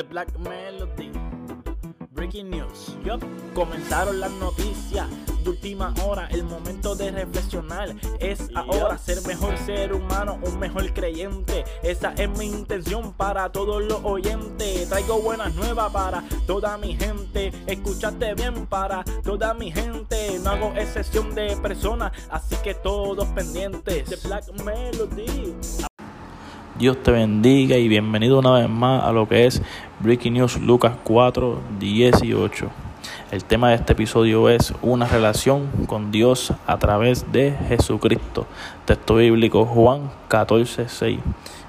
The Black Melody. Breaking news. Yup. Comenzaron las noticias de última hora. El momento de reflexionar es ahora ser mejor ser humano, un mejor creyente. Esa es mi intención para todos los oyentes. Traigo buenas nuevas para toda mi gente. Escuchaste bien para toda mi gente. No hago excepción de personas, así que todos pendientes. The Black Melody. Dios te bendiga y bienvenido una vez más a lo que es Breaking News Lucas 4, 18. El tema de este episodio es una relación con Dios a través de Jesucristo. Texto bíblico Juan 14, 6.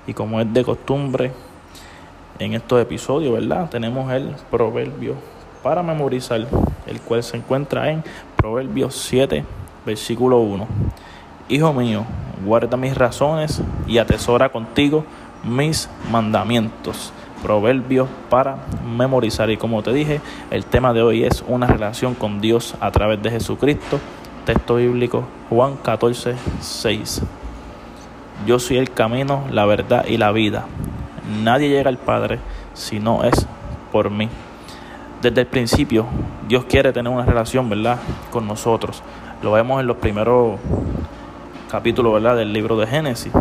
Y como es de costumbre en estos episodios, ¿verdad? Tenemos el proverbio para memorizar, el cual se encuentra en Proverbios 7, versículo 1. Hijo mío, guarda mis razones y atesora contigo mis mandamientos. Proverbios para memorizar. Y como te dije, el tema de hoy es una relación con Dios a través de Jesucristo. Texto bíblico Juan 14, 6. Yo soy el camino, la verdad y la vida. Nadie llega al Padre si no es por mí. Desde el principio, Dios quiere tener una relación, ¿verdad?, con nosotros. Lo vemos en los primeros capítulo ¿verdad? del libro de Génesis.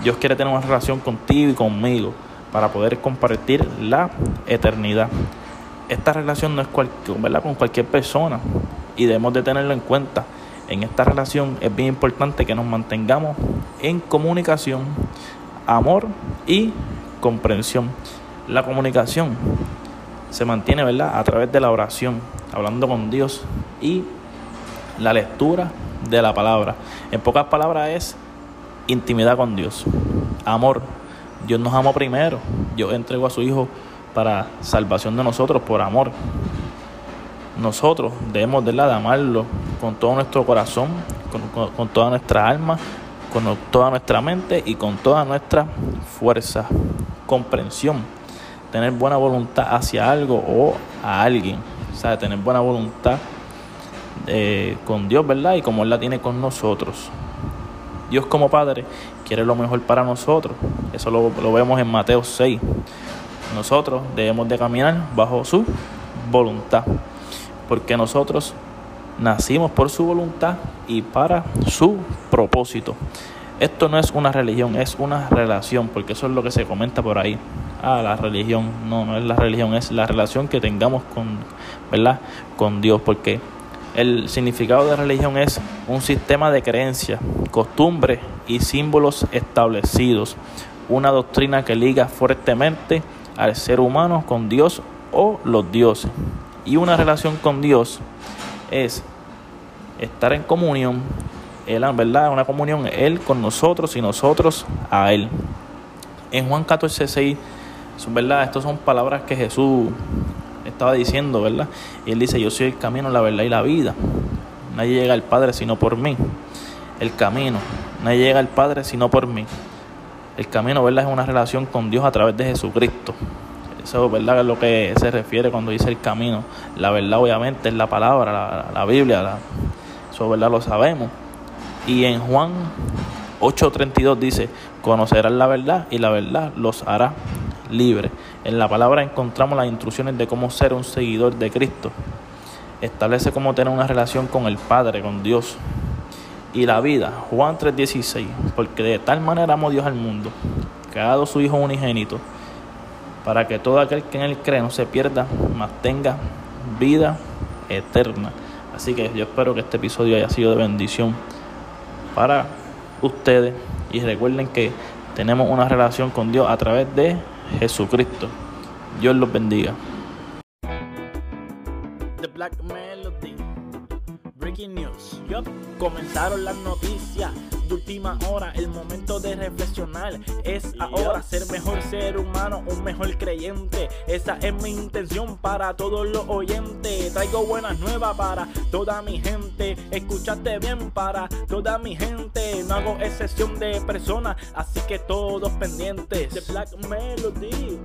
Dios quiere tener una relación contigo y conmigo para poder compartir la eternidad. Esta relación no es ¿verdad? con cualquier persona y debemos de tenerlo en cuenta. En esta relación es bien importante que nos mantengamos en comunicación, amor y comprensión. La comunicación se mantiene ¿verdad? a través de la oración, hablando con Dios y la lectura de la palabra. En pocas palabras es intimidad con Dios. Amor. Dios nos amó primero. Dios entregó a su Hijo para salvación de nosotros por amor. Nosotros debemos de, de amarlo con todo nuestro corazón, con, con toda nuestra alma, con toda nuestra mente y con toda nuestra fuerza. Comprensión. Tener buena voluntad hacia algo o a alguien. O sea, tener buena voluntad eh, con Dios, ¿verdad? Y como Él la tiene con nosotros. Dios como Padre quiere lo mejor para nosotros. Eso lo, lo vemos en Mateo 6. Nosotros debemos de caminar bajo su voluntad. Porque nosotros nacimos por su voluntad y para su propósito. Esto no es una religión, es una relación, porque eso es lo que se comenta por ahí. Ah, la religión, no, no es la religión, es la relación que tengamos con, ¿verdad? Con Dios, porque el significado de religión es un sistema de creencias, costumbres y símbolos establecidos, una doctrina que liga fuertemente al ser humano con Dios o los dioses. Y una relación con Dios es estar en comunión, él, ¿verdad? Una comunión, Él con nosotros y nosotros a Él. En Juan 14, 6, ¿verdad? Estas son palabras que Jesús estaba diciendo, ¿verdad? Y él dice, yo soy el camino, la verdad y la vida. Nadie llega al Padre sino por mí. El camino. Nadie llega al Padre sino por mí. El camino, ¿verdad? Es una relación con Dios a través de Jesucristo. Eso, ¿verdad? Es lo que se refiere cuando dice el camino. La verdad, obviamente, es la palabra, la, Biblia. eso, ¿verdad? Lo sabemos. Y en Juan 8:32 dice, conocerán la verdad y la verdad los hará libre. En la palabra encontramos las instrucciones de cómo ser un seguidor de Cristo. Establece cómo tener una relación con el Padre, con Dios. Y la vida, Juan 3:16, porque de tal manera amó Dios al mundo, que ha dado su Hijo unigénito, para que todo aquel que en él cree no se pierda, mas tenga vida eterna. Así que yo espero que este episodio haya sido de bendición para ustedes y recuerden que tenemos una relación con Dios a través de Jesucristo. Dios los bendiga. Breaking news. Yup. Comenzaron las noticias de última hora. El momento de reflexionar es ahora ser mejor ser humano, un mejor creyente. Esa es mi intención para todos los oyentes. Traigo buenas nuevas para toda mi gente. Escuchaste bien para toda mi gente. No hago excepción de personas, así que todos pendientes. The Black Melody.